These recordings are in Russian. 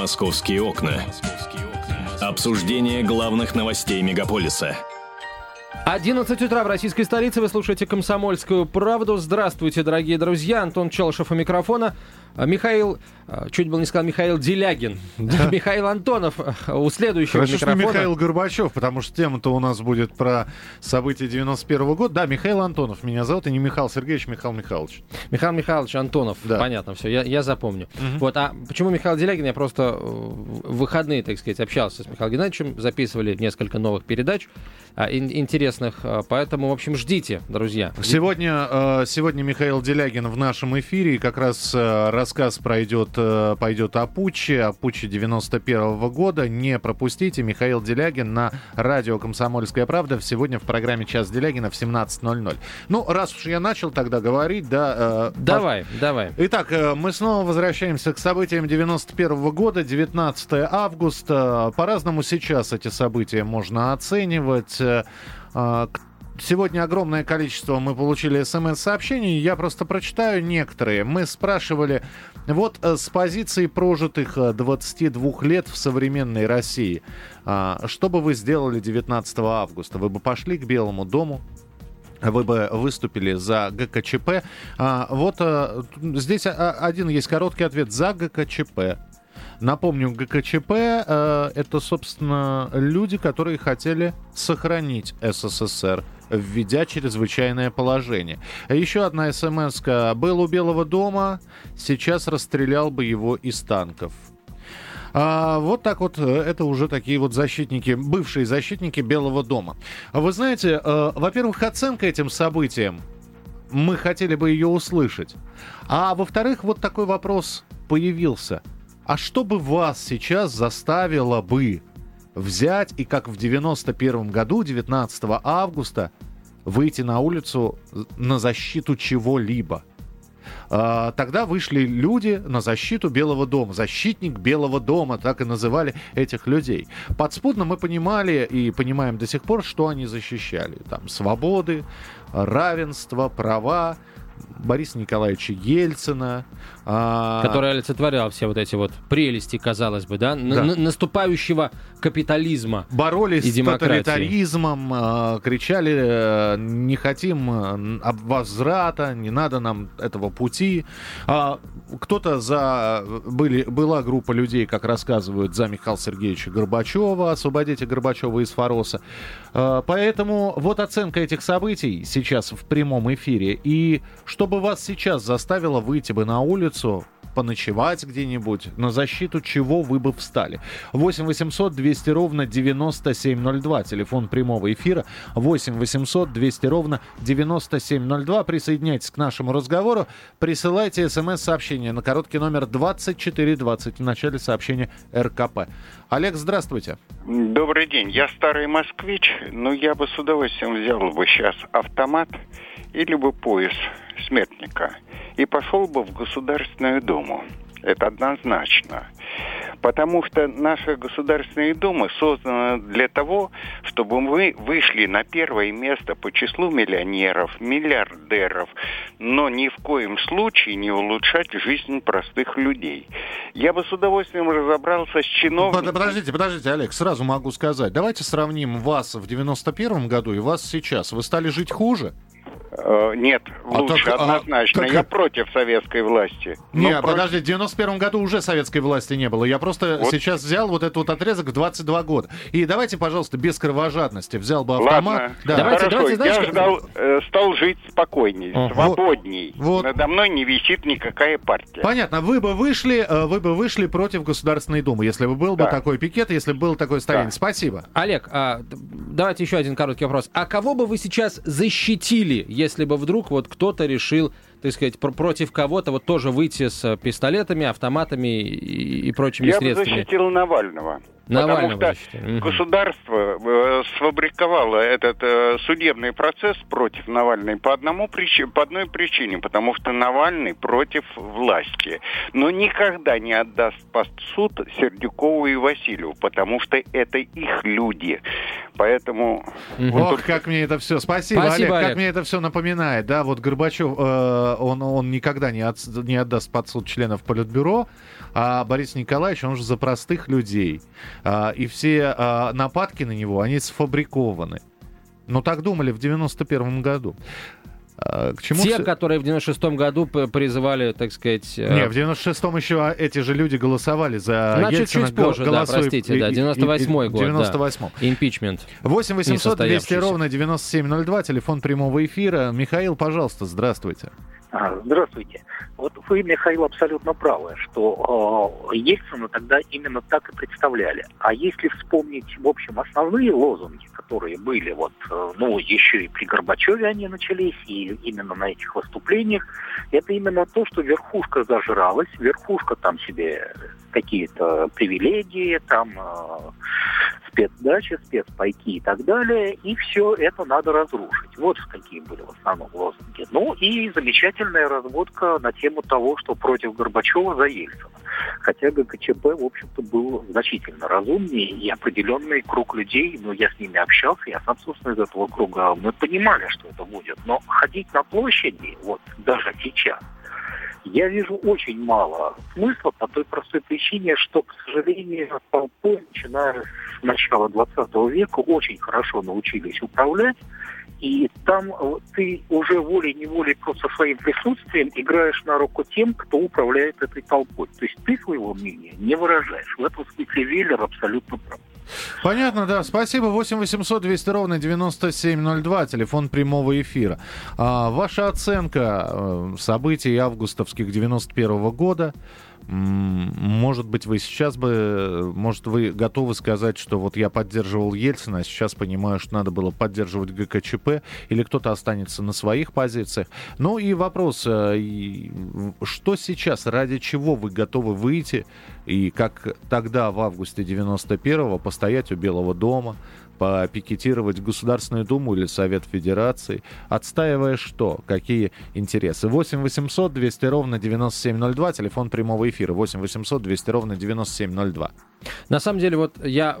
Московские окна. Обсуждение главных новостей мегаполиса. 11 утра в российской столице. Вы слушаете «Комсомольскую правду». Здравствуйте, дорогие друзья. Антон Челышев у микрофона. А, Михаил, а, чуть было не сказал Михаил Делягин, Михаил Антонов а, у следующего Хорошо, микрофона. что Михаил Горбачев, потому что тема-то у нас будет про события 91 -го года. Да, Михаил Антонов меня зовут, и не Михаил Сергеевич, Михаил Михайлович. Михаил Михайлович Антонов, Да. понятно, все, я, я запомню. Вот, а почему Михаил Делягин? Я просто э, в выходные, так сказать, общался с Михаилом Геннадьевичем, записывали несколько новых передач а, ин- интересных, а, поэтому, в общем, ждите, друзья. Сегодня, э, сегодня Михаил Делягин в нашем эфире, и как раз э, рассказ пройдет, э, пойдет о путче, о путче 91 года. Не пропустите, Михаил Делягин на радио «Комсомольская правда» сегодня в программе «Час Делягина» в 17.00. Ну, раз уж я начал тогда говорить, да... Давай, давай. Итак, мы снова возвращаемся к событиям 91 года, 19 августа. По-разному сейчас эти события можно оценивать. Э, э, к- Сегодня огромное количество мы получили смс-сообщений, я просто прочитаю некоторые. Мы спрашивали, вот э, с позиции прожитых э, 22 лет в современной России, а, что бы вы сделали 19 августа? Вы бы пошли к Белому дому, вы бы выступили за ГКЧП. А, вот а, здесь а, один есть короткий ответ за ГКЧП. Напомню, ГКЧП э, это, собственно, люди, которые хотели сохранить СССР, введя чрезвычайное положение. Еще одна смс -ка. Был у Белого дома, сейчас расстрелял бы его из танков. А, вот так вот, э, это уже такие вот защитники, бывшие защитники Белого дома. Вы знаете, э, во-первых, оценка этим событиям, мы хотели бы ее услышать. А во-вторых, вот такой вопрос появился. А что бы вас сейчас заставило бы взять и как в 91 году, 19 августа, выйти на улицу на защиту чего-либо? А, Тогда вышли люди на защиту Белого дома. Защитник Белого дома, так и называли этих людей. Подспудно мы понимали и понимаем до сих пор, что они защищали. Там свободы, равенство, права Бориса Николаевича Ельцина. а, который олицетворял все вот эти вот прелести, казалось бы, да, Да. наступающего капитализма. боролись и с тоталитаризмом, э, кричали, э, не хотим э, возврата, не надо нам этого пути. А Кто-то за... Были, была группа людей, как рассказывают, за Михаила Сергеевича Горбачева, освободите Горбачева из Фороса. Э, Поэтому вот оценка этих событий сейчас в прямом эфире. И чтобы вас сейчас заставило выйти бы на улицу, поночевать где-нибудь, на защиту чего вы бы встали. 8 800 200 ровно 9702, телефон прямого эфира. 8 800 200 ровно 9702. Присоединяйтесь к нашему разговору. Присылайте смс-сообщение на короткий номер 2420 в начале сообщения РКП. Олег, здравствуйте. Добрый день. Я старый москвич, но я бы с удовольствием взял бы сейчас автомат или бы пояс смертника и пошел бы в Государственную Думу. Это однозначно. Потому что наша Государственная Дума создана для того, чтобы мы вышли на первое место по числу миллионеров, миллиардеров, но ни в коем случае не улучшать жизнь простых людей. Я бы с удовольствием разобрался с чиновниками. Под- Подождите, подождите, Олег, сразу могу сказать. Давайте сравним вас в 91 году и вас сейчас. Вы стали жить хуже? Э, Нет, А лучше, так, а однозначно. как Я против советской власти. Не, Ну, против- подожди, в 91 году уже советской власти не было. Я просто Вот. сейчас взял вот этот вот отрезок в 22 года. И давайте, пожалуйста, без кровожадности. Взял бы автомат. Ладно, Да. Давайте, хорошо. давайте, знаешь, я как- ждал, э, стал жить спокойней, Ага. свободней. Вот. Надо мной не висит никакая партия. Понятно, вы бы вышли, э, вы бы вышли против Государственной Думы, если бы был бы Да. такой пикет, если бы было такое стояние. Да. Спасибо. Олег, а, давайте еще один короткий вопрос. А кого бы вы сейчас защитили, если бы вдруг вот кто-то решил, так сказать, пр- против кого-то вот тоже выйти с э, пистолетами, автоматами и, и прочими Я бы средствами? защитил Навального. Потому что государство э, сфабриковало этот э, судебный процесс против Навальной по, одному причине, по одной причине, потому что Навальный против власти. Но никогда не отдаст под суд Сердюкову и Васильеву, потому что это их люди. Поэтому... Ох, вот тут... как мне это все... Спасибо, Спасибо Олег, Олег, как мне это все напоминает. Да, вот Горбачев, э, он, он никогда не, от, не отдаст под суд членов Политбюро, а Борис Николаевич, он же за простых людей. А, и все а, нападки на него, они сфабрикованы. Ну, так думали в 91 году. А, к чему Те, все... которые в 96-м году призывали, так сказать... Э, Не, в 96-м еще эти же люди голосовали за Значит, Ельцина. чуть позже, да, простите, да, 98-й год, 98 да. Импичмент. 8 800 200 ровно 9702, телефон прямого эфира. Михаил, пожалуйста, здравствуйте. Здравствуйте. Вот вы, Михаил, абсолютно правы, что э, Ельцина тогда именно так и представляли. А если вспомнить, в общем, основные лозунги, которые были, вот, э, ну, еще и при Горбачеве они начались, и именно на этих выступлениях, это именно то, что верхушка зажралась, верхушка там себе какие-то привилегии, там э, спецдачи, спецпайки и так далее, и все это надо разрушить. Вот какие были в основном лозунги. Ну и замечательная разводка на тему того, что против Горбачева за Ельцина. Хотя ГКЧП, в общем-то, был значительно разумнее, и определенный круг людей, ну, я с ними общался, я сам, собственно, из этого круга, мы понимали, что это будет. Но ходить на площади, вот даже сейчас, я вижу очень мало смысла по той простой причине, что, к сожалению, толпой, начиная с начала 20 века, очень хорошо научились управлять, и там э, ты уже волей-неволей просто своим присутствием играешь на руку тем, кто управляет этой толпой. То есть ты своего мнения не выражаешь. В этом смысле Веллер абсолютно прав. Понятно, да. Спасибо. 8 800 200 ровно 9702, телефон прямого эфира. А, ваша оценка э, событий августовских 91 года – может быть, вы сейчас бы, может, вы готовы сказать, что вот я поддерживал Ельцина, а сейчас понимаю, что надо было поддерживать ГКЧП, или кто-то останется на своих позициях. Ну и вопрос, э, что сейчас, ради чего вы готовы выйти, и как тогда, в августе 91-го, постоять у Белого дома, попикетировать Государственную Думу или Совет Федерации, отстаивая что? Какие интересы? 8 800 200 ровно 9702, телефон прямого эфира 8 800 200 ровно 9702. На самом деле, вот я,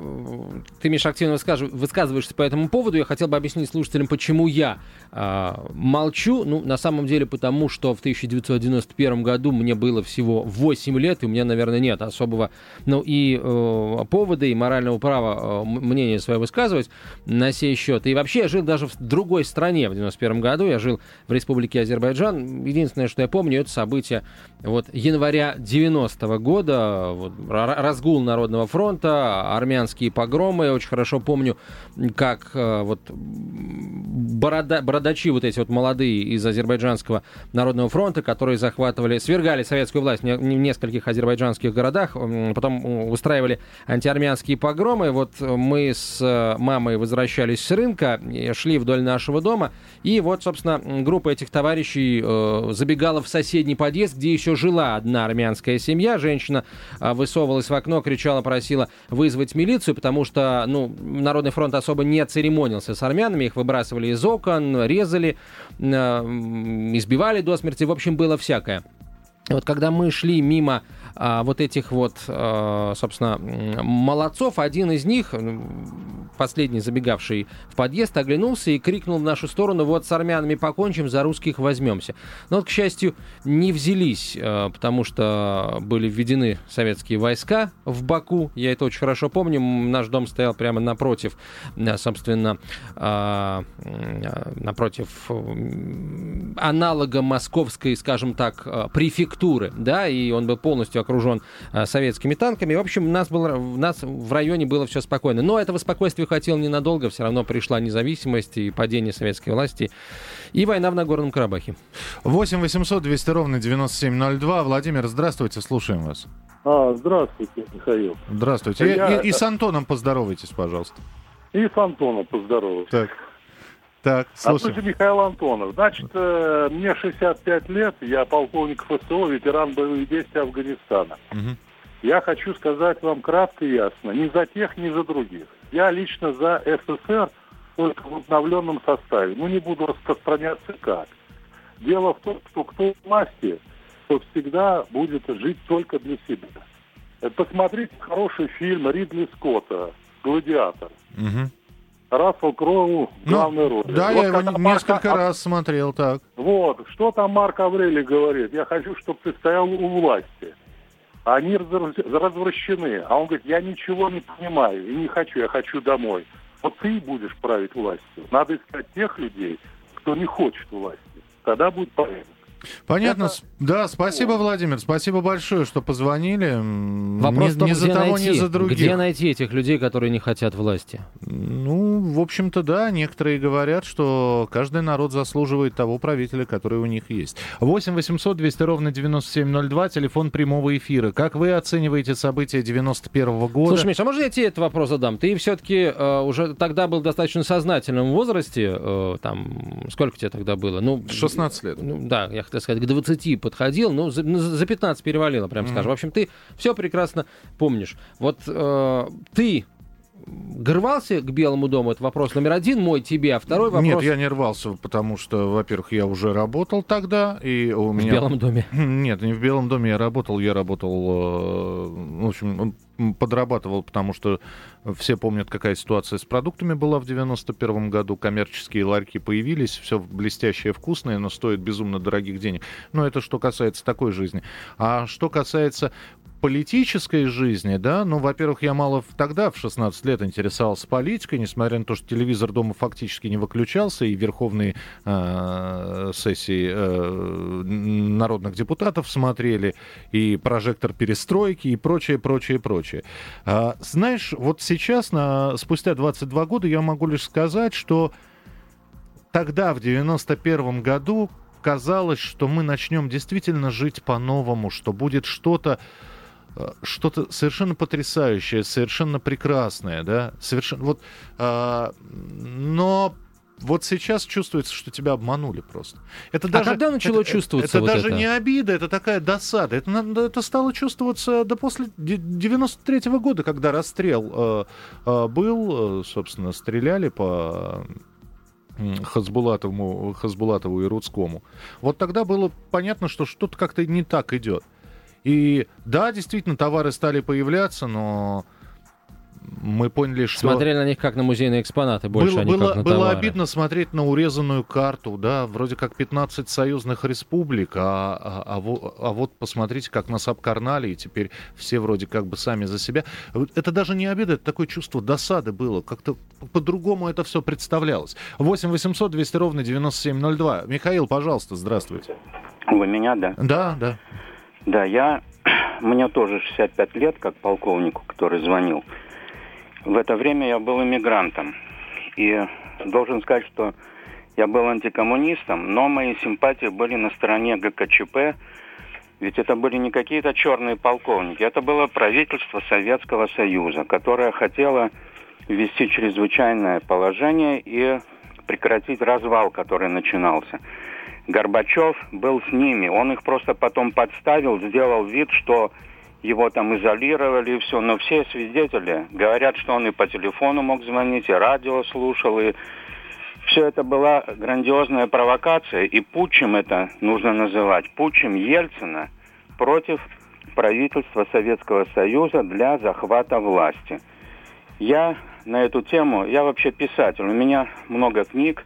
ты, Миша, активно высказываешься по этому поводу. Я хотел бы объяснить слушателям, почему я э, молчу. Ну, на самом деле, потому что в 1991 году мне было всего 8 лет, и у меня, наверное, нет особого, ну, и э, повода, и морального права э, мнение свое высказывать на сей счет. И вообще я жил даже в другой стране в 91 году. Я жил в Республике Азербайджан. Единственное, что я помню, это событие вот января 90 -го года, вот, разгул Народного фронта, армянские погромы. Я очень хорошо помню, как э, вот борода, бородачи вот эти вот молодые из Азербайджанского Народного фронта, которые захватывали, свергали советскую власть в нескольких азербайджанских городах, потом устраивали антиармянские погромы. Вот мы с мамой возвращались с рынка, шли вдоль нашего дома, и вот, собственно, группа этих товарищей э, забегала в соседний подъезд, где еще жила одна армянская семья. Женщина э, высовывалась в окно, кричала просила вызвать милицию, потому что, ну, Народный фронт особо не церемонился с армянами, их выбрасывали из окон, резали, э, избивали до смерти, в общем, было всякое. Вот когда мы шли мимо а, вот этих вот, а, собственно, молодцов, один из них, последний забегавший в подъезд, оглянулся и крикнул в нашу сторону, вот с армянами покончим, за русских возьмемся. Но вот, к счастью, не взялись, а, потому что были введены советские войска в Баку, я это очень хорошо помню, наш дом стоял прямо напротив, собственно, а, напротив аналога московской, скажем так, префектуры, да, и он был полностью окружен э, советскими танками. В общем, нас, было, нас в районе было все спокойно. Но этого спокойствия хватило ненадолго. Все равно пришла независимость и падение советской власти. И война в Нагорном Карабахе. 8 800 200 ровно 9702. Владимир, здравствуйте, слушаем вас. А, здравствуйте, Михаил. Здравствуйте. Я... И, и с Антоном поздоровайтесь, пожалуйста. И с Антоном поздоровайтесь. Так. Так, слушай. А Михаил Антонов. Значит, э, мне 65 лет, я полковник ФСО, ветеран боевых действий Афганистана. Угу. Я хочу сказать вам кратко и ясно. Ни за тех, ни за других. Я лично за СССР только в обновленном составе. Ну, не буду распространяться как. Дело в том, что кто в власти, то всегда будет жить только для себя. Э, Посмотрите хороший фильм Ридли Скотта «Гладиатор». Мгм. Рассел Кроу Ну, главной роли. Да, Вот я его когда н- Марк- несколько а- раз смотрел, так. Вот, что там Марк Аврелий говорит? Я хочу, чтобы ты стоял у власти. Они разор- развращены. А он говорит, я ничего не понимаю и не хочу, я хочу домой. Вот ты будешь править властью. Надо искать тех людей, кто не хочет власти. Тогда будет порядок. Понятно. Это- Да, спасибо, Владимир. Спасибо большое, что позвонили. Вопрос ни, в том, ни за где того, найти, ни за других. где найти этих людей, которые не хотят власти. Ну, в общем-то, да, некоторые говорят, что каждый народ заслуживает того правителя, который у них есть. 8 800 200 ровно 9702, телефон прямого эфира. Как вы оцениваете события 91 года? Слушай, Миша, а можно я тебе этот вопрос задам? Ты все-таки уже тогда был в достаточно сознательном возрасте, э, там, сколько тебе тогда было? Ну, 16 лет. Ну, да, я хотел сказать, к 20 подходил, ну, за, ну, за 15 перевалило, прям скажем. В общем, ты все прекрасно помнишь. Вот э, ты горвался к Белому дому? Это вопрос номер один мой тебе, а второй вопрос Нет, я не рвался, потому что, во-первых, я уже работал тогда, и у в меня... Белом доме. Нет, не в Белом доме я работал, я работал, э, в общем, подрабатывал, потому что все помнят, какая ситуация с продуктами была в 91 году. Коммерческие ларьки появились, все блестящее, вкусное, но стоит безумно дорогих денег. Но это что касается такой жизни. А что касается политической жизни, да, ну, во-первых, я мало тогда, в 16 лет, интересовался политикой, несмотря на то, что телевизор дома фактически не выключался, и верховные э, сессии э, народных депутатов смотрели, и прожектор перестройки, и прочее, прочее, прочее. А, знаешь, вот сейчас, на, спустя 22 года, я могу лишь сказать, что тогда, в 91 году, казалось, что мы начнем действительно жить по-новому, что будет что-то что-то совершенно потрясающее, совершенно прекрасное, да, совершенно вот, а, но вот сейчас чувствуется, что тебя обманули просто. Это А когда начало это- чувствоваться Это вот даже это? не обида, это такая досада. Это, это стало чувствоваться до после де- 93 года, когда расстрел э, э, был, э, собственно, стреляли по м, Хасбулатову, Хасбулатову и Рудскому. Вот тогда было понятно, что что-то как-то не так идет. И да, действительно, товары стали появляться, но мы поняли, что... Смотрели на них как на музейные экспонаты, больше было, они было, как на было товары. обидно смотреть на урезанную карту, да, вроде как 15 союзных республик, а, а, а во- а вот посмотрите, как нас обкарнали, и теперь все вроде как бы сами за себя. Вот Это даже не обида, это такое чувство досады было, как-то по-другому это все представлялось. 8 800 200 ровно 9702. Михаил, пожалуйста, здравствуйте. Вы меня, да? Да, да. Да, я... Мне тоже 65 лет, как полковнику, который звонил. В это время я был иммигрантом. И должен сказать, что я был антикоммунистом, но мои симпатии были на стороне ГКЧП, ведь это были не какие-то черные полковники, это было правительство Советского Союза, которое хотело ввести чрезвычайное положение и прекратить развал, который начинался. Горбачев был с ними. Он их просто потом подставил, сделал вид, что его там изолировали и все. Но все свидетели говорят, что он и по телефону мог звонить, и радио слушал, и все это была грандиозная провокация, и путчем это нужно называть. Путчем Ельцина против правительства Советского Союза для захвата власти. Я на эту тему, я вообще писатель, у меня много книг,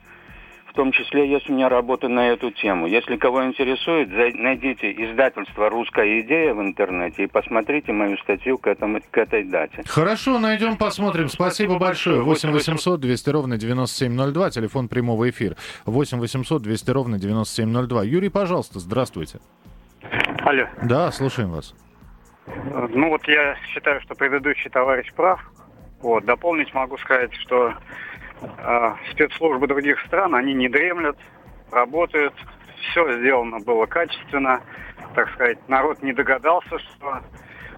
в том числе есть у меня работы на эту тему. Если кого интересует, найдите издательство «Русская идея» в интернете и посмотрите мою статью к, этому, к этой дате. Хорошо, найдем, посмотрим. Спасибо большое. 8 800 200 ровно 9702, телефон прямого эфира. 8 800 200 ровно 9702. Юрий, пожалуйста, здравствуйте. Алло. Да, слушаем вас. Ну вот я считаю, что предыдущий товарищ прав. Вот, дополнить могу сказать, что спецслужбы других стран, они не дремлят, работают, все сделано было качественно, так сказать, народ не догадался, что,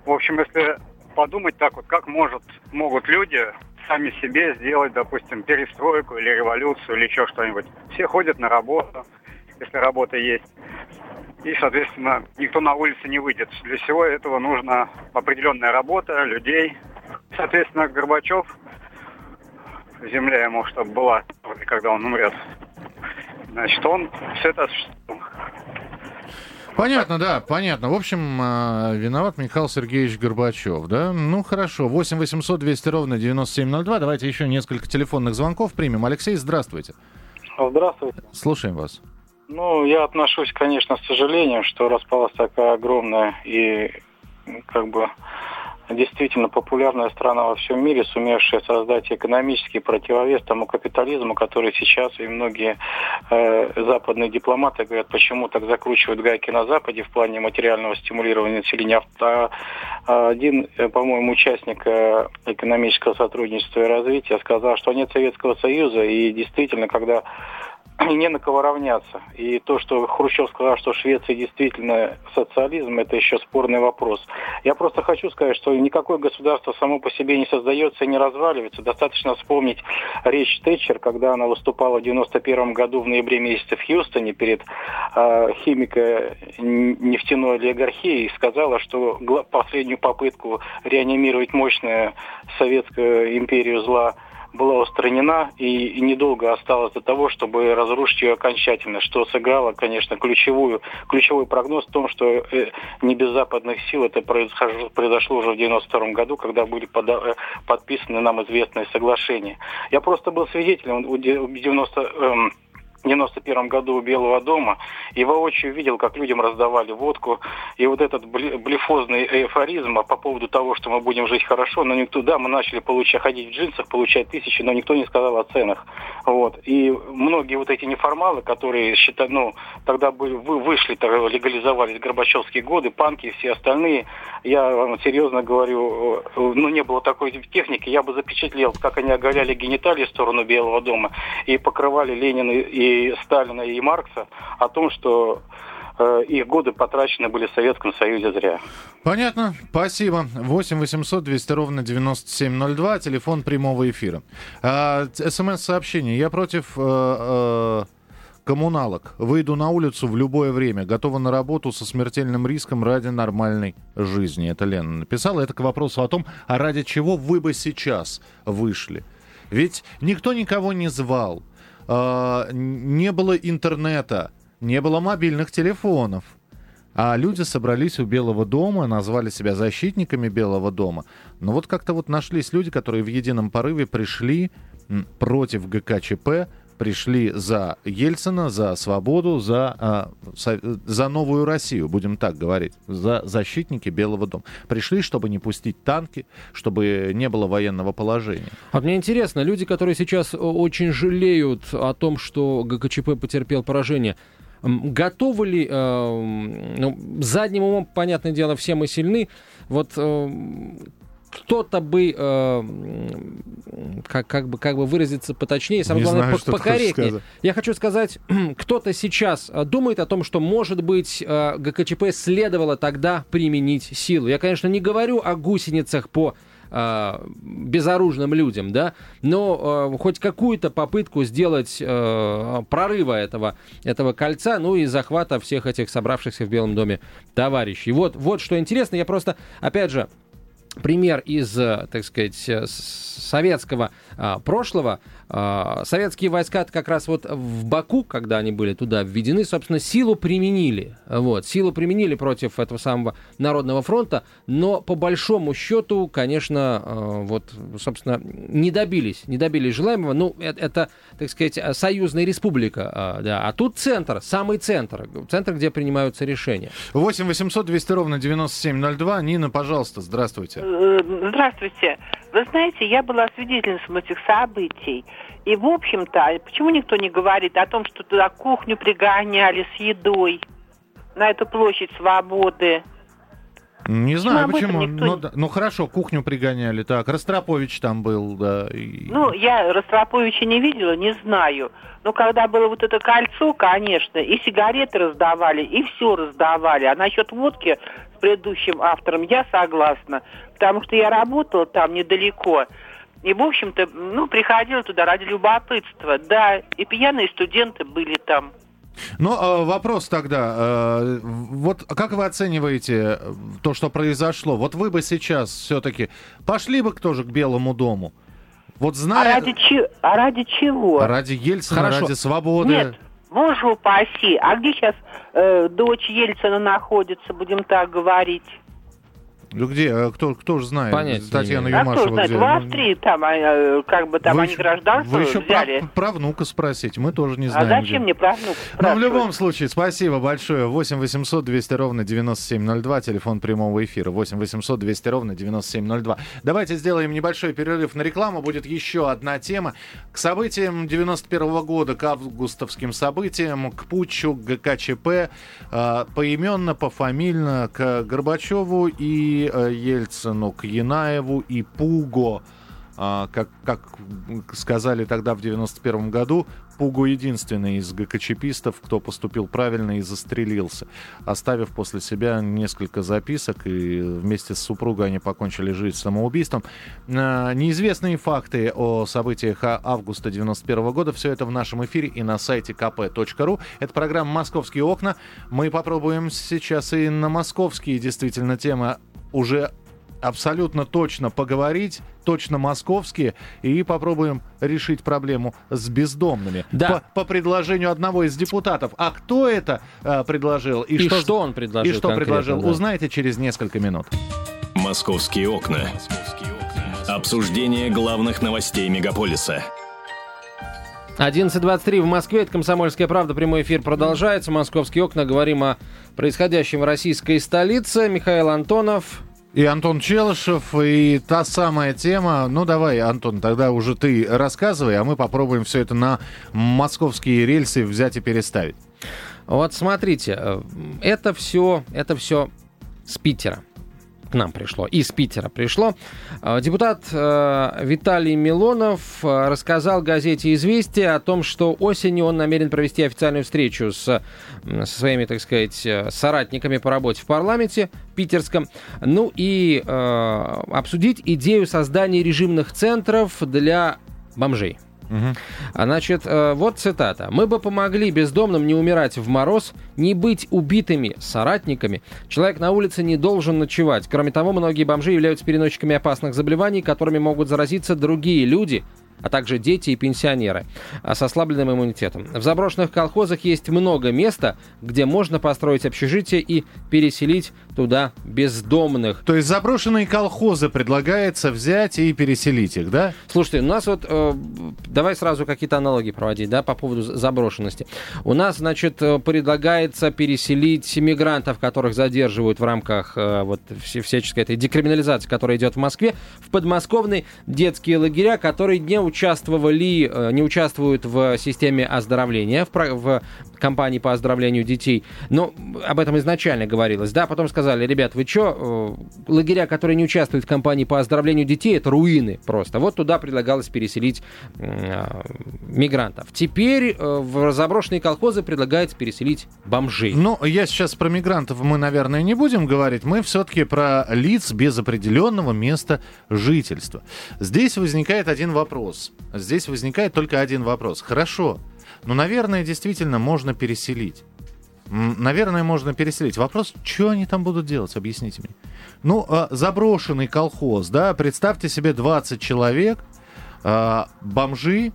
в общем, если подумать так вот, как может, могут люди сами себе сделать, допустим, перестройку или революцию или еще что-нибудь. Все ходят на работу, если работа есть. и, соответственно, никто на улице не выйдет. Для всего этого нужна определенная работа людей. Соответственно, Горбачев, земля ему, чтобы была, когда он умрет, значит, он все это осуществил. Понятно, да, понятно. В общем, а, виноват Михаил Сергеевич Горбачев, да? Ну, хорошо. 8 800 200 ровно 9702. Давайте еще несколько телефонных звонков примем. Алексей, здравствуйте. Здравствуйте. Слушаем вас. Ну, я отношусь, конечно, с сожалением, что распалась такая огромная и как бы действительно популярная страна во всем мире, сумевшая создать экономический противовес тому капитализму, который сейчас и многие э, западные дипломаты говорят, почему так закручивают гайки на Западе в плане материального стимулирования населения. А, один, э, по-моему, участник э, экономического сотрудничества и развития сказал, что нет Советского Союза, и действительно, когда не на кого равняться. И то, что Хрущев сказал, что Швеция действительно социализм, это еще спорный вопрос. Я просто хочу сказать, что никакое государство само по себе не создается и не разваливается. Достаточно вспомнить речь Тэтчер, когда она выступала в 91 году в ноябре месяце в Хьюстоне перед э, химико-нефтяной олигархией и сказала, что последнюю попытку реанимировать мощную советскую империю зла была устранена и, недолго осталось до того, чтобы разрушить ее окончательно, что сыграло, конечно, ключевую, ключевой прогноз в том, что э, не без западных сил это произошло, произошло уже в 92 году, когда были э, подписаны нам известные соглашения. Я просто был свидетелем в 90 э, 91 году у Белого дома и воочию видел, как людям раздавали водку. И вот этот блефозный эйфоризм по поводу того, что мы будем жить хорошо, но никто, да, мы начали получать, ходить в джинсах, получать тысячи, но никто не сказал о ценах. Вот. И многие вот эти неформалы, которые считают, ну, тогда были, вы вышли, тогда легализовались Горбачевские годы, панки и все остальные, я вам серьезно говорю, ну, не было такой техники, я бы запечатлел, как они оголяли гениталии в сторону Белого дома и покрывали Ленина и Сталина, и Маркса о том, что э, их годы потрачены были в Советском Союзе зря. Понятно, спасибо. 8 800 200 ровно 9702, телефон прямого эфира. А, СМС-сообщение. Я против э, э, коммуналок. Выйду на улицу в любое время. Готова на работу со смертельным риском ради нормальной жизни. Это Лена написала. Это к вопросу о том, а ради чего вы бы сейчас вышли. Ведь никто никого не звал. А, не было интернета, не было мобильных телефонов. А люди собрались у Белого дома, назвали себя защитниками Белого дома. Но вот как-то вот нашлись люди, которые в едином порыве пришли против ГКЧП, пришли за Ельцина, за свободу, за, э, за новую Россию, будем так говорить, за защитники Белого дома. Пришли, чтобы не пустить танки, чтобы не было военного положения. А мне интересно, люди, которые сейчас очень жалеют о том, что ГКЧП потерпел поражение, готовы ли, э, ну, задним умом, понятное дело, все мы сильны, вот э, кто-то бы, э, как, как, бы, как бы выразиться поточнее, самое Не главное, знаю, по покорректнее. Я хочу сказать, кто-то сейчас э, думает о том, что, может быть, э, ГКЧП следовало тогда применить силу. Я, конечно, не говорю о гусеницах по э, безоружным людям, да, но э, хоть какую-то попытку сделать э, прорыва этого, этого кольца, ну и захвата всех этих собравшихся в Белом доме товарищей. Вот, вот что интересно, я просто, опять же, пример из, э, так сказать, э, советского а, прошлого. А, советские войска как раз вот в Баку, когда они были туда введены, собственно, силу применили. Вот, силу применили против этого самого Народного фронта, но по большому счету, конечно, а, вот, собственно, не добились, не добились желаемого. Ну, это, это так сказать, союзная республика, а, да. А тут центр, самый центр, центр, где принимаются решения. 8 800 200 ровно 9702. Нина, пожалуйста, здравствуйте. Э, здравствуйте. Вы знаете, я была свидетельницей этих событий. И, в общем-то, почему никто не говорит о том, что туда кухню пригоняли с едой на эту площадь свободы? Не знаю, почему. Никто... Ну, да, ну хорошо, кухню пригоняли. Так, Ростропович там был, да. И... Ну, я Ростроповича не видела, не знаю. Но когда было вот это кольцо, конечно, и сигареты раздавали, и все раздавали. А насчет водки с предыдущим автором я согласна. Потому что я работала там недалеко. И, в общем-то, ну, приходила туда ради любопытства. Да, и пьяные студенты были там. Но э, вопрос тогда, э, вот как вы оцениваете то, что произошло? Вот вы бы сейчас все-таки пошли бы кто же к Белому дому? Вот А зная... ради, че- а ради чего? Ради Ельцина, Хорошо. ради свободы. Нет, боже упаси. А где сейчас э, дочь Ельцина находится, будем так говорить? Ну где? Э, Кто, кто же знает? Понятия Татьяна а Юмашева знает, где? в Ну, Австрии там, а, э, как бы там вы они еще- гражданство Вы еще взяли. про, про внука спросите, мы тоже не а знаем. зачем где. мне про внука Ну, в любом случае, спасибо большое. 8 800 200 ровно 9702, телефон прямого эфира. 8 800 200 ровно 9702. Давайте сделаем небольшой перерыв на рекламу. Будет еще одна тема. К событиям 91 года, к августовским событиям, к путчу, к ГКЧП, э, поименно, пофамильно, к Горбачеву и Ельцину, к Янаеву и Пуго. А, как, как сказали тогда в 91 году, Пугу единственный из ГКЧПистов, кто поступил правильно и застрелился, оставив после себя несколько записок, и вместе с супругой они покончили жизнь самоубийством. А, Неизвестные факты о событиях а- августа 91 года, все это в нашем эфире и на сайте kp.ru. Это программа «Московские окна». Мы попробуем сейчас и на московские действительно темы уже абсолютно точно поговорить, точно московские, и попробуем решить проблему с бездомными. Да. По, по предложению одного из депутатов. А кто это э, предложил? И что он предложил И что предложил? да. Узнаете через несколько минут. «Московские окна». Обсуждение главных новостей мегаполиса. 11.23 в Москве. Это «Комсомольская правда». Прямой эфир продолжается. «Московские окна». Говорим о происходящем в российской столице. Михаил Антонов. И Антон Челышев, и та самая тема. Ну, давай, Антон, тогда уже ты рассказывай, а мы попробуем все это на московские рельсы взять и переставить. Вот смотрите, э, это все, это все с Питера нам пришло, из Питера пришло. Э, Депутат э, Виталий Милонов э, рассказал газете «Известия» о том, что осенью он намерен провести официальную встречу с, со своими, так сказать, э, соратниками по работе в парламенте питерском, ну и э, обсудить идею создания режимных центров для бомжей. А, Значит, э, вот цитата. «Мы бы помогли бездомным не умирать в мороз, не быть убитыми соратниками. Человек на улице не должен ночевать. Кроме того, многие бомжи являются переносчиками опасных заболеваний, которыми могут заразиться другие люди, а также дети и пенсионеры а, с ослабленным иммунитетом. В заброшенных колхозах есть много места, где можно построить общежитие и переселить туда бездомных. То есть заброшенные колхозы предлагается взять и переселить их, да? Слушайте, у нас вот, э, давай сразу какие-то аналогии проводить, да, по поводу заброшенности. У нас, значит, э, предлагается переселить мигрантов, которых задерживают в рамках э, вот всяческой этой декриминализации, которая идет в Москве, в подмосковные детские лагеря, которые не участвовали, э, не участвуют в системе оздоровления, в, в кампании по оздоровлению детей. Но об этом изначально говорилось, да, потом сказали, ребят, вы что, лагеря, которые не участвуют в кампании по оздоровлению детей, это руины просто. Вот туда предлагалось переселить э, мигрантов. Теперь э, в заброшенные колхозы предлагается переселить бомжей. Ну, я сейчас про мигрантов мы, наверное, не будем говорить. Мы все-таки про лиц без определенного места жительства. Здесь возникает один вопрос. Здесь возникает только один вопрос. Хорошо, ну, наверное, действительно можно переселить. Наверное, можно переселить. Вопрос, что они там будут делать, объясните мне. Ну, а, заброшенный колхоз, да, представьте себе 20 человек, а, бомжи,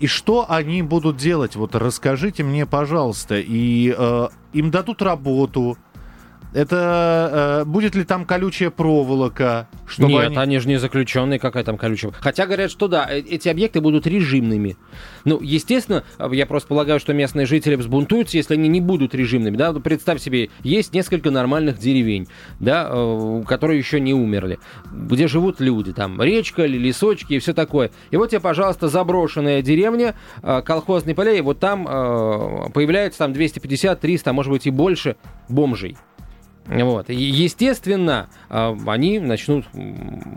и что они будут делать? Вот расскажите мне, пожалуйста. И э, им дадут работу. Это э, будет ли там колючая проволока? Чтобы Нет, они- они... же не заключенные, какая там колючая. Хотя говорят, что да, э- эти объекты будут режимными. Ну, естественно, э, я просто полагаю, что местные жители взбунтуются, если они не будут режимными. Да? Представь себе, есть несколько нормальных деревень, да, э, которые еще не умерли, где живут люди, там речка, лесочки и все такое. И вот тебе, пожалуйста, заброшенная деревня, э, колхозные поля, и вот там э, появляется там 250, 300, а может быть и больше бомжей. Вот. И, естественно, а, они начнут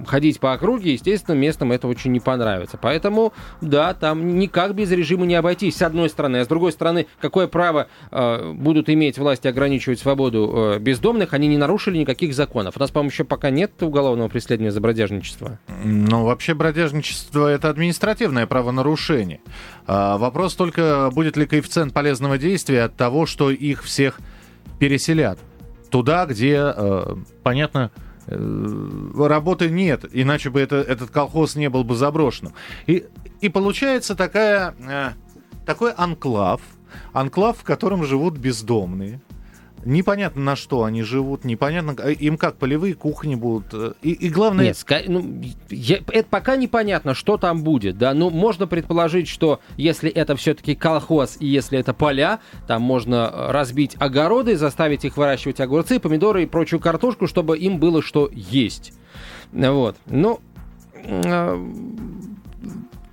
ходить по округе, естественно, местным это очень не понравится. Поэтому, да, там никак без режима не обойтись, с одной стороны. А с другой стороны, какое право э, будут иметь власти ограничивать свободу э, бездомных? Они не нарушили никаких законов. У нас, по-моему, еще пока нет уголовного преследования за бродяжничество. Ну, вообще бродяжничество – это административное правонарушение. А, вопрос только, будет ли коэффициент полезного действия от того, что их всех переселят туда, где, э, понятно, э, работы нет, иначе бы это, этот колхоз не был бы заброшенным. И, и получается такая, э, такой анклав, анклав, в котором живут бездомные, непонятно на что они живут, непонятно, э, им как полевые кухни будут. Э, и, и главное... Нет, ну, я, это пока непонятно, что там будет, да, ну, можно предположить, что если это все-таки колхоз и если это поля, там можно э, разбить огороды, заставить их выращивать огурцы, помидоры и прочую картошку, чтобы им было что есть. Вот. Ну,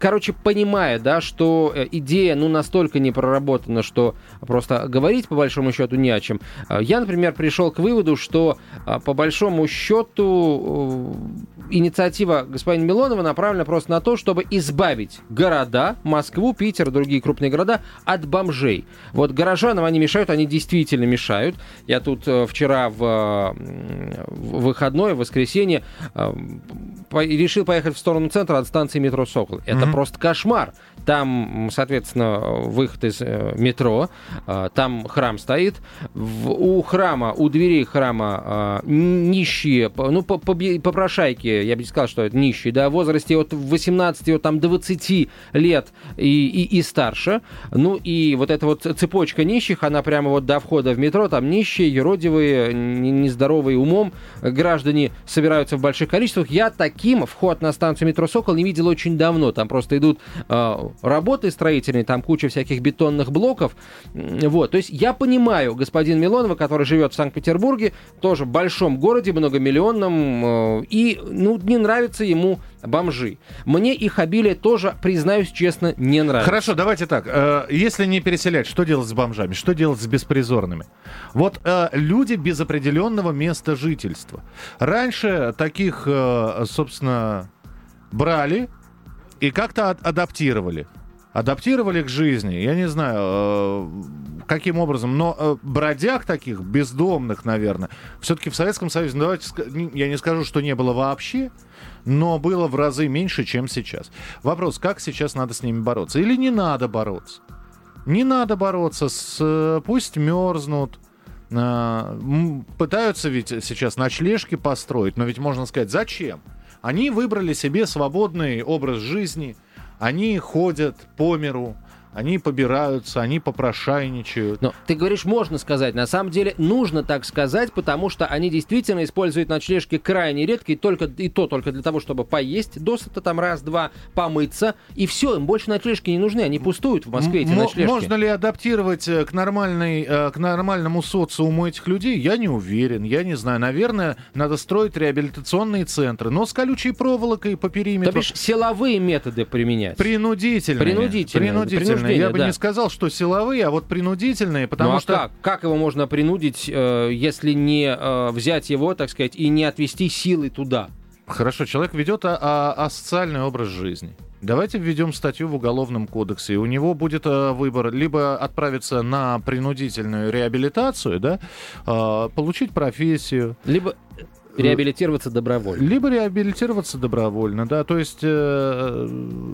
короче, понимая, да, что э, идея, ну, настолько не проработана, что просто говорить, по большому счету, не о чем. Э, я, например, пришел к выводу, что, э, по большому счету, инициатива господина Милонова направлена просто на то, чтобы избавить города, Москву, Питер, другие крупные города, от бомжей. Вот горожанам они мешают, они действительно мешают. Я тут вчера в, в выходной, в воскресенье, решил поехать в сторону центра от станции метро «Сокол». Это просто кошмар. Там, соответственно, выход из э, метро, э, там храм стоит. У храма, у дверей храма э, нищие, ну, по, я бы не сказал, что это нищие, да, в возрасте от 18 от, там, 20 лет и, и, и старше. Ну, и вот эта вот цепочка нищих, она прямо вот до входа в метро, там нищие, еродивые, нездоровые умом граждане собираются в больших количествах. Я таким вход на станцию метро «Сокол» не видел очень давно. Там просто идут э, работы строительные, там куча всяких бетонных блоков. Вот, то есть я понимаю господин Милонова, который живет в Санкт-Петербурге, тоже в большом городе, многомиллионном, э, и, ну, не нравится ему бомжи. Мне их обилие тоже, признаюсь честно, не нравится. Хорошо, давайте так. Э, если не переселять, что делать с бомжами? Что делать с беспризорными? Вот э, люди без определенного места жительства. Раньше таких, э, собственно, брали, и как-то адаптировали. Адаптировали к жизни. Я не знаю, каким образом, но э, бродяг таких, бездомных, наверное, все-таки в Советском Союзе, ну, давайте, я не скажу, что не было вообще, но было в разы меньше, чем сейчас. Вопрос, как сейчас надо с ними бороться? Или не надо бороться? Не надо бороться, с, э, пусть мерзнут, пытаются ведь сейчас ночлежки построить, но ведь можно сказать, зачем? Они выбрали себе свободный образ жизни, они ходят по миру, они побираются, они попрошайничают. Но ты говоришь, можно сказать. На самом деле нужно так сказать, потому что они действительно используют ночлежки крайне редко, и, только, и то только для того, чтобы поесть досыта там раз-два, помыться, и все, им больше ночлежки не нужны, они пустуют в Москве эти М- ночлежки. Можно ли адаптировать э, к, нормальной, э, к нормальному социуму этих людей? Я не уверен, я не знаю. Наверное, надо строить реабилитационные центры, но с колючей проволокой по периметру. То бишь силовые методы применять? Принудительные. Принудительные. Принудительные принуждения. Я бы да. не сказал, что силовые, а вот принудительные, потому ну, а что... Как? как его можно принудить, э, если не э, взять его, так сказать, и не отвести силы туда? Хорошо, человек ведет а, а, асоциальный образ жизни. Давайте введем статью в Уголовном кодексе. У него будет э, выбор либо отправиться на принудительную реабилитацию, да, э, получить профессию. Либо Реабилитироваться добровольно. Либо реабилитироваться добровольно, да, то есть э,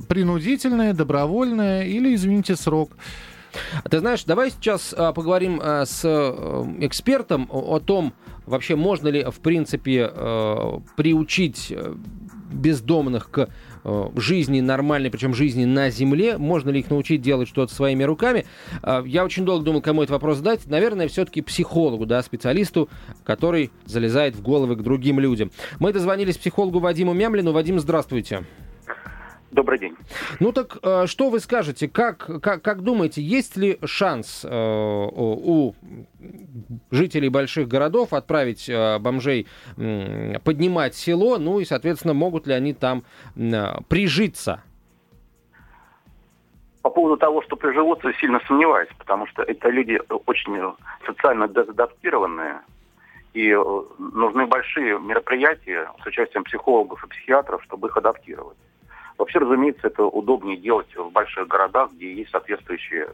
принудительное, добровольное или, извините, срок. Ты знаешь, давай сейчас а, поговорим а, с а, экспертом о, о том, вообще можно ли, в принципе, а, приучить бездомных к Э, жизни нормальной, причем жизни на земле, можно ли их научить делать что-то своими руками. Э, я очень долго думал, кому этот вопрос задать. Наверное, все-таки психологу, да, специалисту, который залезает в головы к другим людям. Мы дозвонились психологу Вадиму Мямлину. Вадим, здравствуйте. Добрый день. Ну так э, что вы скажете? Как, как, как думаете, есть ли шанс э, у жителей больших городов отправить э, бомжей э, поднимать село? Ну и, соответственно, могут ли они там э, прижиться? По поводу того, что приживутся, сильно сомневаюсь, потому что это люди очень социально адаптированные, И э, нужны большие мероприятия с участием психологов и психиатров, чтобы их адаптировать. Вообще, разумеется, это удобнее делать в больших городах, где есть соответствующие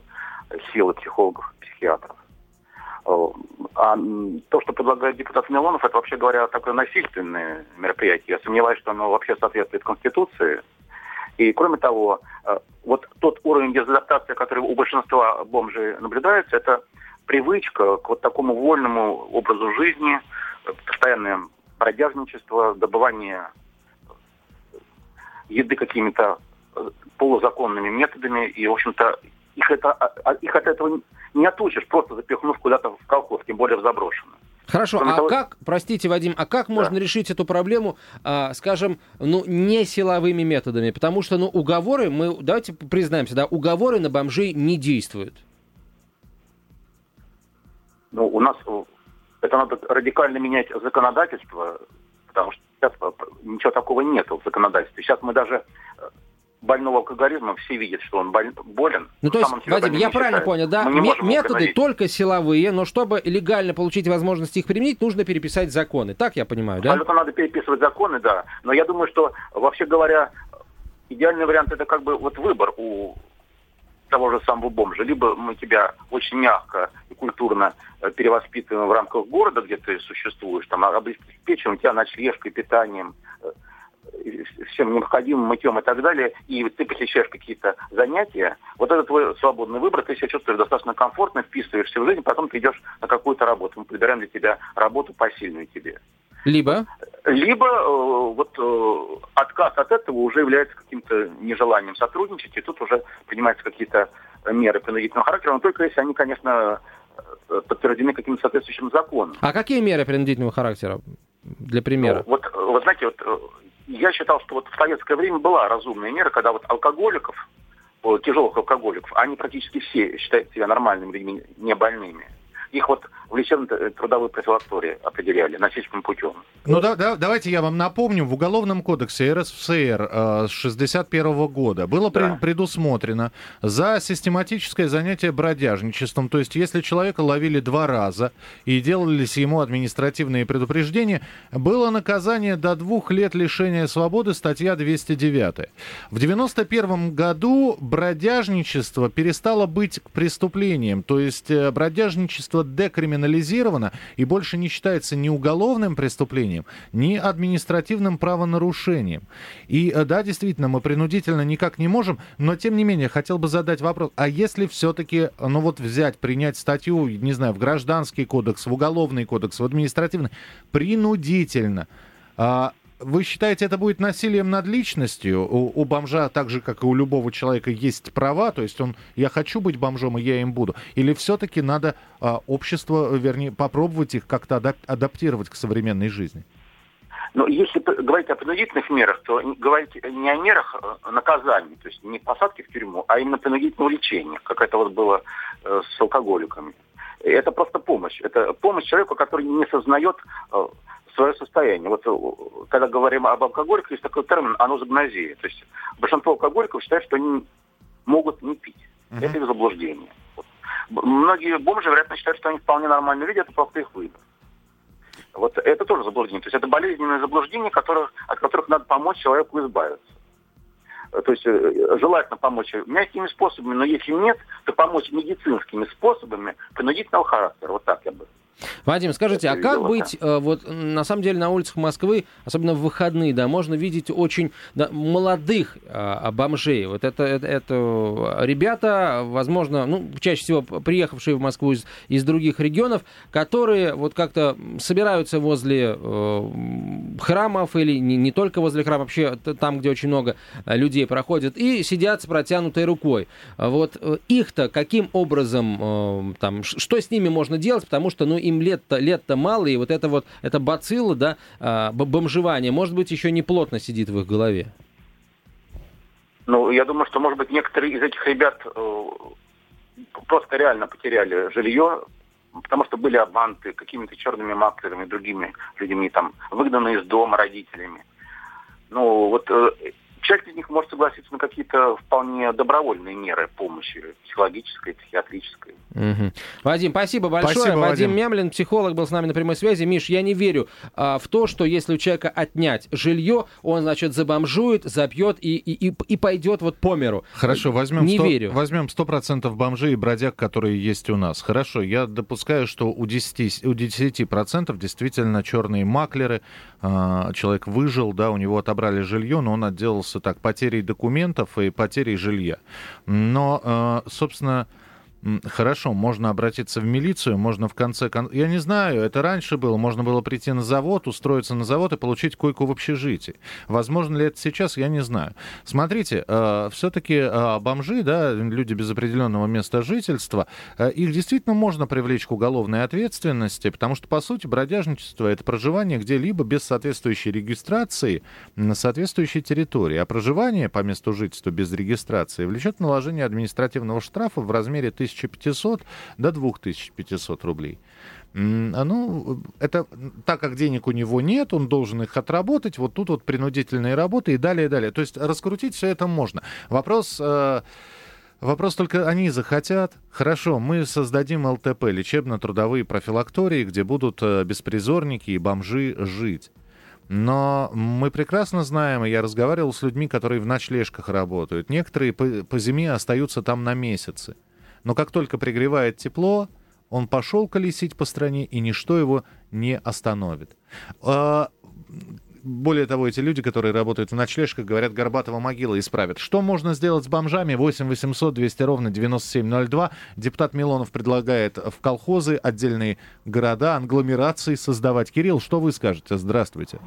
силы психологов и психиатров. Э, а то, что предлагает депутат Милонов, это, вообще говоря, такое насильственное мероприятие. Я сомневаюсь, что оно вообще соответствует Конституции. И, кроме того, э, вот тот уровень дезадаптации, который у большинства бомжей наблюдается, это привычка к вот такому вольному образу жизни, постоянное бродяжничество, добывание еды какими-то э, полузаконными методами, и, в общем-то, их, это, а, а, их от этого не отучишь, просто запихнув куда-то в колхоз, тем более в заброшенную. Хорошо, Кроме а того... как, простите, Вадим, а как да. можно решить эту проблему, а, скажем, ну, не силовыми методами? Потому что, ну, уговоры, мы, давайте признаемся, да, уговоры на бомжей не действуют. Ну, у нас э, это надо радикально менять законодательство, потому что сейчас э, ничего такого нет в законодательстве. Сейчас мы даже э, больного алкоголизма все видят, что он болен. Ну, то есть, Вадим, я правильно понял, да? Методы только силовые, но чтобы легально получить возможность их применить, нужно переписать законы. Так я понимаю, да? Абсолютно надо переписывать законы, да. Но я думаю, что, вообще говоря, идеальный вариант это как бы вот выбор у того же самого бомжа. Либо мы тебя очень мягко и культурно э, перевоспитываем в рамках города, где ты существуешь, там обеспечиваем тебя ночлежкой, питанием, э, всем необходимым мытьем и так далее, и ты посещаешь какие-то занятия, вот это твой свободный выбор, ты себя чувствуешь достаточно комфортно, вписываешься в жизнь, потом ты идешь на какую-то работу. Мы подбираем для тебя работу посильную тебе. Либо? Либо э, вот э, отказ от этого уже является каким-то нежеланием сотрудничать, и тут уже принимаются какие-то меры принудительного характера, но только если они, конечно, э, подтверждены каким-то соответствующим законом. А какие меры принудительного характера, для примера? Ну, вот, вот знаете, вот я считал, что вот в советское время была разумная мера, когда вот алкоголиков, тяжелых алкоголиков, они практически все считают себя нормальными людьми, не больными. Их вот в лечебно-трудовой профилактории определяли насильственным путем. Ну да, да, давайте я вам напомню, в Уголовном кодексе РСФСР э, с 61 года было да. предусмотрено за систематическое занятие бродяжничеством, то есть если человека ловили два раза и делались ему административные предупреждения, было наказание до двух лет лишения свободы, статья 209. В 91 году бродяжничество перестало быть преступлением, то есть э, бродяжничество декриминализировано и больше не считается ни уголовным преступлением, ни административным правонарушением. И э, да, действительно, мы принудительно никак не можем, но тем не менее, хотел бы задать вопрос, а если все-таки, ну вот взять, принять статью, не знаю, в гражданский кодекс, в уголовный кодекс, в административный, принудительно, а, вы считаете, это будет насилием над личностью? У, у бомжа, так же, как и у любого человека, есть права, то есть он, я хочу быть бомжом, и я им буду. Или все-таки надо а, общество, вернее, попробовать их как-то адап- адаптировать к современной жизни? Но если говорить о принудительных мерах, то говорить не о мерах а наказания, то есть не посадки в тюрьму, а именно принудительного лечения, как это вот было э, с алкоголиками. Это просто помощь. Это помощь человеку, который не сознает э, свое состояние. Вот э, когда говорим об алкоголиках, есть такой термин анузогнозия. То есть большинство алкоголиков считают, что они могут не пить. Uh-huh. Это их заблуждение. Вот. Многие бомжи, вероятно, считают, что они вполне нормальные люди, это просто их выбор. Вот это тоже заблуждение. То есть это болезненное заблуждение, которых, от которых надо помочь человеку избавиться. То есть э, желательно помочь мягкими способами, но если нет, то помочь медицинскими способами принудительного характера. Вот так я бы Вадим, скажите, а как быть, э, вот на самом деле на улицах Москвы, особенно в выходные, да, можно видеть очень да, молодых а, бомжей. Вот это, это, это ребята, возможно, ну, чаще всего приехавшие в Москву из, из других регионов, которые вот как-то собираются возле э, храмов или не, не только возле храмов, вообще там, где очень много людей проходит, и сидят с протянутой рукой. Вот э, их-то каким образом, э, там, что с ними можно делать, потому что, ну, им лет-то лет мало, и вот это вот, это бацилла, да, а, бомжевание, может быть, еще не плотно сидит в их голове? Ну, я думаю, что, может быть, некоторые из этих ребят э, просто реально потеряли жилье, потому что были обмануты какими-то черными маклерами, другими людьми, там, выгнаны из дома родителями. Ну, вот э, часть из них может согласиться на какие-то вполне добровольные меры помощи, психологической, психиатрической. Угу. Вадим, спасибо большое. Спасибо, Вадим, Вадим. Мямлин, психолог, был с нами на прямой связи. Миш, я не верю а, в то, что если у человека отнять жилье, он, значит, забомжует, запьет и, и, и, и пойдет вот по миру. Хорошо, возьмем, Не 100, верю. возьмем 100% бомжей и бродяг, которые есть у нас. Хорошо, я допускаю, что у 10%, у 10% действительно черные маклеры. А, человек выжил, да, у него отобрали жилье, но он отделался так потерей документов и потерей жилья. Но, а, собственно, Хорошо, можно обратиться в милицию, можно в конце кон... Я не знаю, это раньше было, можно было прийти на завод, устроиться на завод и получить койку в общежитии. Возможно ли это сейчас, я не знаю. Смотрите, все-таки бомжи, да, люди без определенного места жительства, э, их действительно можно привлечь к уголовной ответственности, потому что, по сути, бродяжничество — это проживание где-либо без соответствующей регистрации на соответствующей территории. А проживание по месту жительства без регистрации влечет наложение административного штрафа в размере 1500 до 2500 рублей. А, Ну, это так как денег у него нет, он должен их отработать, вот тут вот принудительные работы и далее, и далее. То есть раскрутить все это можно. Вопрос... э, Вопрос только они захотят. Хорошо, мы создадим ЛТП, лечебно-трудовые профилактории, где будут э, беспризорники и бомжи жить. Но мы прекрасно знаем, и я разговаривал с людьми, которые в ночлежках работают. Некоторые по, по зиме остаются там на месяцы. Но как только пригревает тепло, он пошел колесить по стране, и ничто его не остановит. А, более того, эти люди, которые работают в ночлежках, говорят, Горбатова могила исправит. Что можно сделать с бомжами? 8 800 200 ровно 9702. Депутат Милонов предлагает в колхозы, отдельные города, англомерации создавать. Кирилл, что вы скажете? Здравствуйте.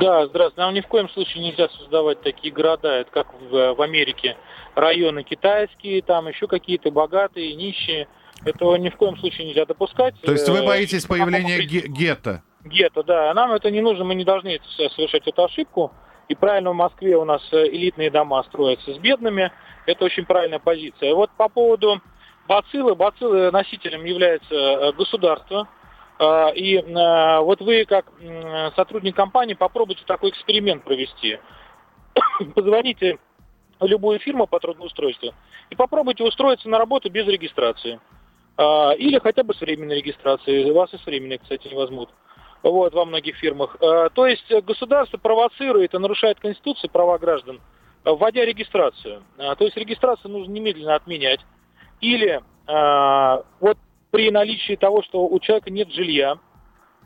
Да, здравствуйте. Нам ни в коем случае нельзя создавать такие города, это как в, в Америке. Районы китайские, там еще какие-то богатые, нищие. Этого ни в коем случае нельзя допускать. То есть вы Э, боитесь появления ге- гетто? Гетто, да. Нам это не нужно, мы не должны совершать эту ошибку. И правильно в Москве у нас э, элитные дома строятся с бедными. Это очень правильная позиция. Вот по поводу бациллы. Бациллы носителем является э, государство. И вот вы, как сотрудник компании, попробуйте такой эксперимент провести. Позвоните любую фирму по трудоустройству и попробуйте устроиться на работу без регистрации. А, Или хотя бы с временной регистрацией. Вас и с временной, кстати, не возьмут. Вот, во многих фирмах. А, То есть э, государство провоцирует и нарушает Конституцию, права граждан, э, вводя регистрацию. А, То есть регистрацию нужно немедленно отменять. Или а, вот при наличии того, что у человека нет жилья,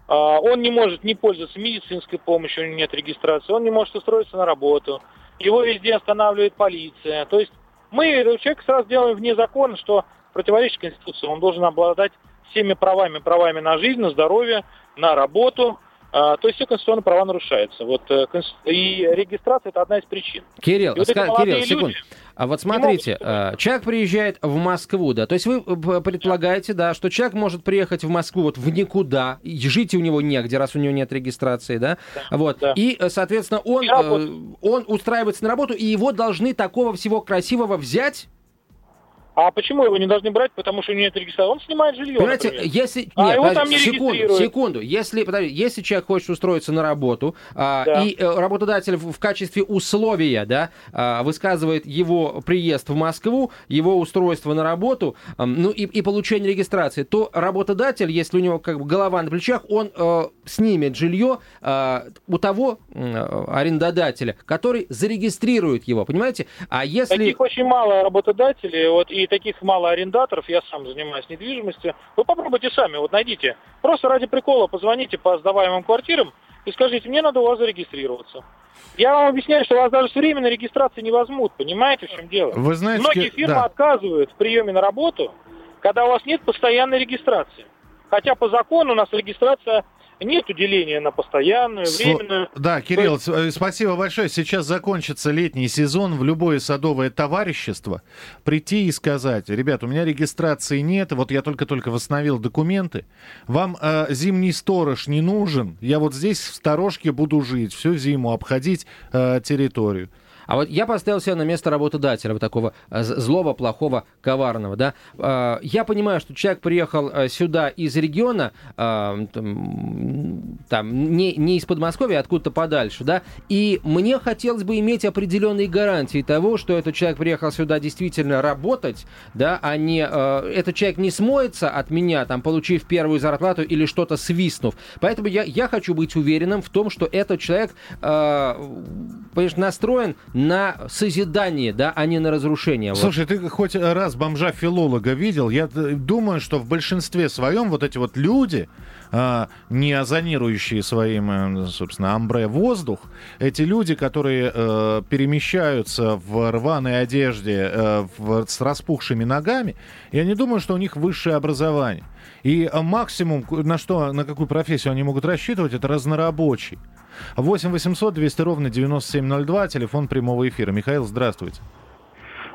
а, он не может не пользоваться медицинской помощью, у него нет регистрации, он не может устроиться на работу, его везде останавливает полиция. То есть мы этого человека сразу делаем вне закона, что противоречит Конституции. Он должен обладать всеми правами, правами на жизнь, на здоровье, на работу. А, то есть все конституционные права нарушаются. Вот, э, и регистрация это одна из причин. Кирилл, И вот ска- Кирилл, секунду. люди А вот смотрите, э, человек приезжает в Москву, да, то есть вы э, предполагаете, да, что человек может приехать в Москву вот в никуда, и жить у него негде, раз у него нет регистрации, да, вот, да. и, соответственно, он, И он устраивается на работу, и его должны такого всего красивого взять, А почему его не должны брать? Потому что у него нет регистрации. Он снимает жилье, Понимаете, например. если... А Нет, его подожди, там не секунду, секунду. Если, подожди, если человек хочет устроиться на работу, а, Да. и э, работодатель в, в качестве условия, да, а, высказывает его приезд в Москву, его устройство на работу, ам, ну и, и получение регистрации, то работодатель, если у него как бы голова на плечах, он э, снимет жилье э, у того э, арендодателя, который зарегистрирует его, понимаете? А если... Таких очень мало работодателей, вот, и таких мало арендаторов. Я сам занимаюсь недвижимостью. Вы попробуйте сами, вот найдите. Просто ради прикола позвоните по сдаваемым квартирам и скажите, мне надо у вас зарегистрироваться. Я вам объясняю, что вас даже с временной регистрации не возьмут. Понимаете, в чем дело? Вы знаете, Многие фирмы да. отказывают в приеме на работу, когда у вас нет постоянной регистрации. Хотя по закону у нас регистрация нет деления на постоянную, временную. Да, Кирилл, с- э, спасибо большое. Сейчас закончится летний сезон. В любое садовое товарищество прийти и сказать, ребят, у меня регистрации нет, вот я только-только восстановил документы. Вам э, зимний сторож не нужен. Я вот здесь в сторожке буду жить, всю зиму обходить э, территорию. А вот я поставил себя на место работодателя, вот такого э, злого, плохого, коварного, да. Э, я понимаю, что человек приехал э, сюда из региона, там, не, не из Подмосковья, а откуда-то подальше, да, и мне хотелось бы иметь определенные гарантии того, что этот человек приехал сюда действительно работать, да, а не этот человек не смоется от меня, там, получив первую зарплату или что-то свистнув. Поэтому я, я хочу быть уверенным в том, что этот человек, э, конечно, настроен на созидание, да, а не на разрушение. Слушай, вот. ты хоть раз бомжа-филолога видел? Я думаю, что в большинстве своем вот эти вот люди, э, не озонирующие своим, э, собственно, амбре воздух, эти люди, которые э, перемещаются в рваной одежде э, с распухшими ногами, я не думаю, что у них высшее образование. И максимум, на что, на какую профессию они могут рассчитывать, это разнорабочий. 8 800 200 ровно 9702, телефон прямого эфира. Михаил, здравствуйте.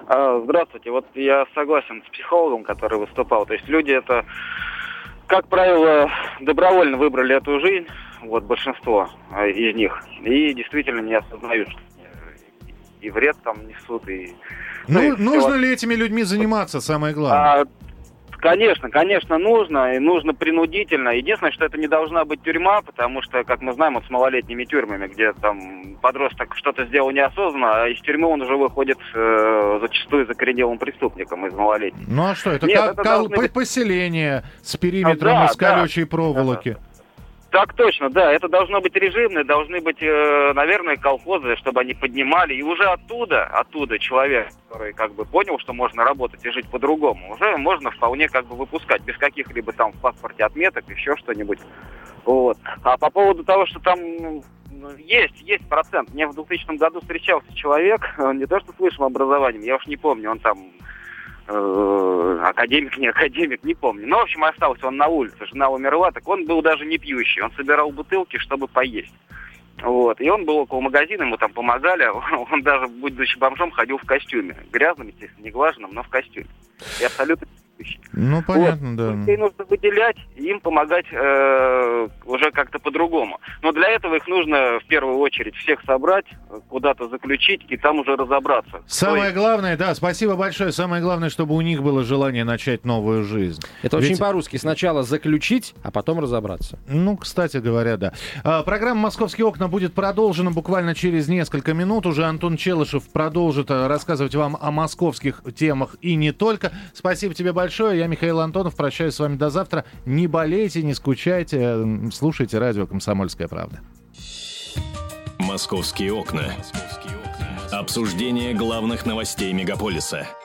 А, здравствуйте. Вот я согласен с психологом, который выступал. То есть люди это, как правило, добровольно выбрали эту жизнь, вот большинство а, из них, и действительно не осознают, что и вред там несут, и... Ну, ну и нужно все. ли этими людьми заниматься, самое главное? А, Конечно, конечно, нужно, и нужно принудительно. Единственное, что это не должна быть тюрьма, потому что, как мы знаем, вот с малолетними тюрьмами, где там подросток что-то сделал неосознанно, а из тюрьмы он уже выходит э, зачастую закоренелым преступником из малолетних. Ну а что, это, Нет, как, это быть... поселение с периметром а, да, из колючей да, проволоки. Да. Так точно, да. Это должно быть режимное, должны быть, э, наверное, колхозы, чтобы они поднимали. И уже оттуда, оттуда человек, который как бы понял, что можно работать и жить по-другому, уже можно вполне как бы выпускать без каких-либо там в паспорте отметок, еще что-нибудь. Вот. А по поводу того, что там ну, есть, есть процент. Мне в 2000 году встречался человек, он не то что с высшим образованием, я уж не помню, он там академик, не академик, не помню. Но, в общем, остался он на улице, жена умерла, так он был даже не пьющий. Он собирал бутылки, чтобы поесть. Вот. И он был около магазина, ему там помогали. Он даже, будучи бомжом, ходил в костюме. Грязным, естественно, не глаженным, но в костюме. И абсолютно вещи. Ну, понятно, вот. да. Людей нужно выделять, им помогать э, уже как-то по-другому. Но для этого их нужно в первую очередь всех собрать, куда-то заключить и там уже разобраться. Самое есть... главное, да, спасибо большое. Самое главное, чтобы у них было желание начать новую жизнь. Это Ведь... очень по-русски. Сначала заключить, а потом разобраться. Ну, кстати говоря, да. А, программа «Московские окна» будет продолжена буквально через несколько минут. Уже Антон Челышев продолжит э, рассказывать вам о московских темах и не только. Спасибо тебе большое большое. Я Михаил Антонов. Прощаюсь с вами до завтра. Не болейте, не скучайте. Слушайте радио «Комсомольская правда». «Московские окна». Обсуждение главных новостей мегаполиса –